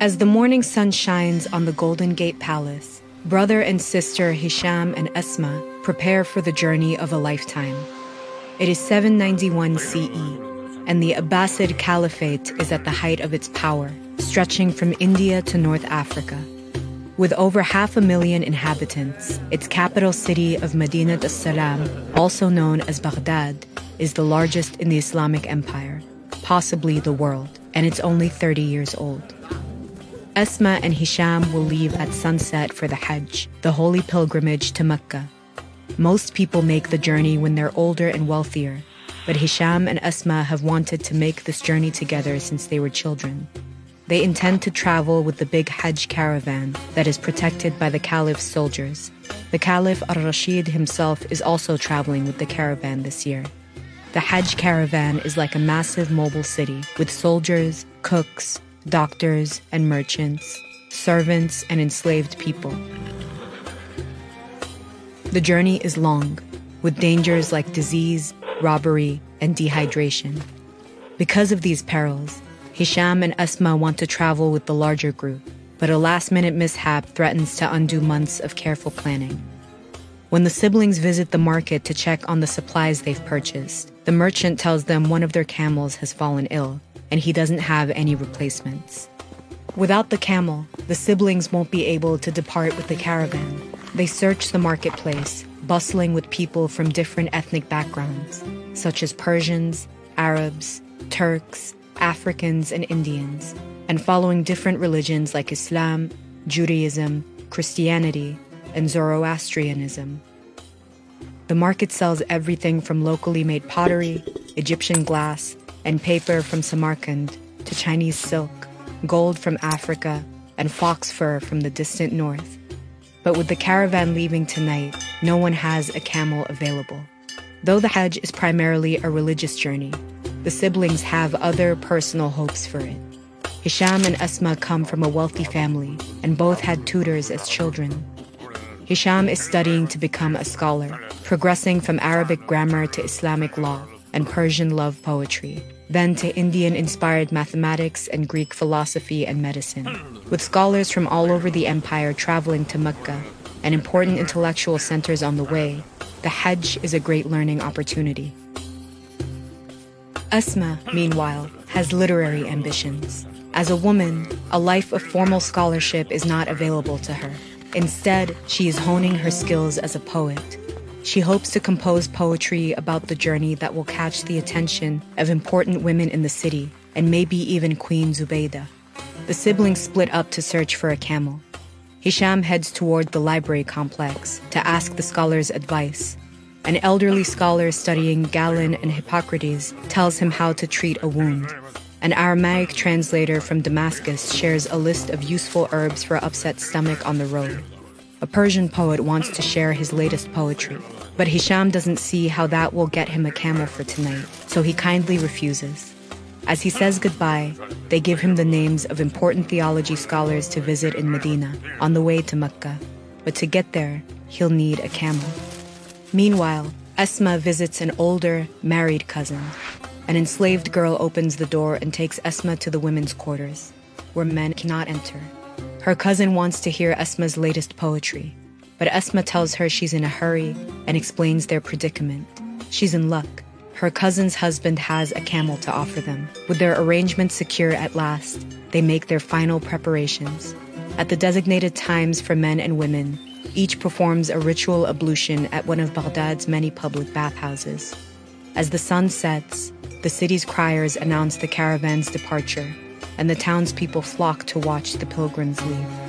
As the morning sun shines on the Golden Gate Palace, brother and sister Hisham and Asma prepare for the journey of a lifetime. It is 791 CE, and the Abbasid Caliphate is at the height of its power, stretching from India to North Africa. With over half a million inhabitants, its capital city of Medina as-Salam, also known as Baghdad, is the largest in the Islamic Empire, possibly the world, and it's only 30 years old. Asma and Hisham will leave at sunset for the Hajj, the holy pilgrimage to Mecca. Most people make the journey when they're older and wealthier, but Hisham and Asma have wanted to make this journey together since they were children. They intend to travel with the big Hajj caravan that is protected by the Caliph's soldiers. The Caliph al Rashid himself is also traveling with the caravan this year. The Hajj caravan is like a massive mobile city with soldiers, cooks, doctors, and merchants, servants, and enslaved people. The journey is long, with dangers like disease, robbery, and dehydration. Because of these perils, Hisham and Asma want to travel with the larger group, but a last minute mishap threatens to undo months of careful planning. When the siblings visit the market to check on the supplies they've purchased, the merchant tells them one of their camels has fallen ill and he doesn't have any replacements. Without the camel, the siblings won't be able to depart with the caravan. They search the marketplace, bustling with people from different ethnic backgrounds, such as Persians, Arabs, Turks, Africans, and Indians, and following different religions like Islam, Judaism, Christianity, and Zoroastrianism. The market sells everything from locally made pottery, Egyptian glass, and paper from Samarkand to Chinese silk, gold from Africa, and fox fur from the distant north. But with the caravan leaving tonight, no one has a camel available. Though the Hajj is primarily a religious journey, the siblings have other personal hopes for it. Hisham and Asma come from a wealthy family and both had tutors as children. Hisham is studying to become a scholar, progressing from Arabic grammar to Islamic law and Persian love poetry, then to Indian inspired mathematics and Greek philosophy and medicine. With scholars from all over the empire traveling to Mecca and important intellectual centers on the way, the Hajj is a great learning opportunity. Asma, meanwhile, has literary ambitions. As a woman, a life of formal scholarship is not available to her. Instead, she is honing her skills as a poet. She hopes to compose poetry about the journey that will catch the attention of important women in the city, and maybe even Queen Zubaydah. The siblings split up to search for a camel. Hisham heads toward the library complex to ask the scholars advice. An elderly scholar studying Galen and Hippocrates tells him how to treat a wound. An Aramaic translator from Damascus shares a list of useful herbs for upset stomach on the road. A Persian poet wants to share his latest poetry, but Hisham doesn't see how that will get him a camel for tonight, so he kindly refuses. As he says goodbye, they give him the names of important theology scholars to visit in Medina on the way to Mecca, but to get there, he'll need a camel. Meanwhile, Asma visits an older, married cousin. An enslaved girl opens the door and takes Asma to the women's quarters, where men cannot enter. Her cousin wants to hear Asma's latest poetry, but Asma tells her she's in a hurry and explains their predicament. She's in luck. Her cousin's husband has a camel to offer them. With their arrangement secure at last, they make their final preparations. At the designated times for men and women, each performs a ritual ablution at one of Baghdad's many public bathhouses. As the sun sets, the city's criers announce the caravan's departure, and the townspeople flock to watch the pilgrims leave.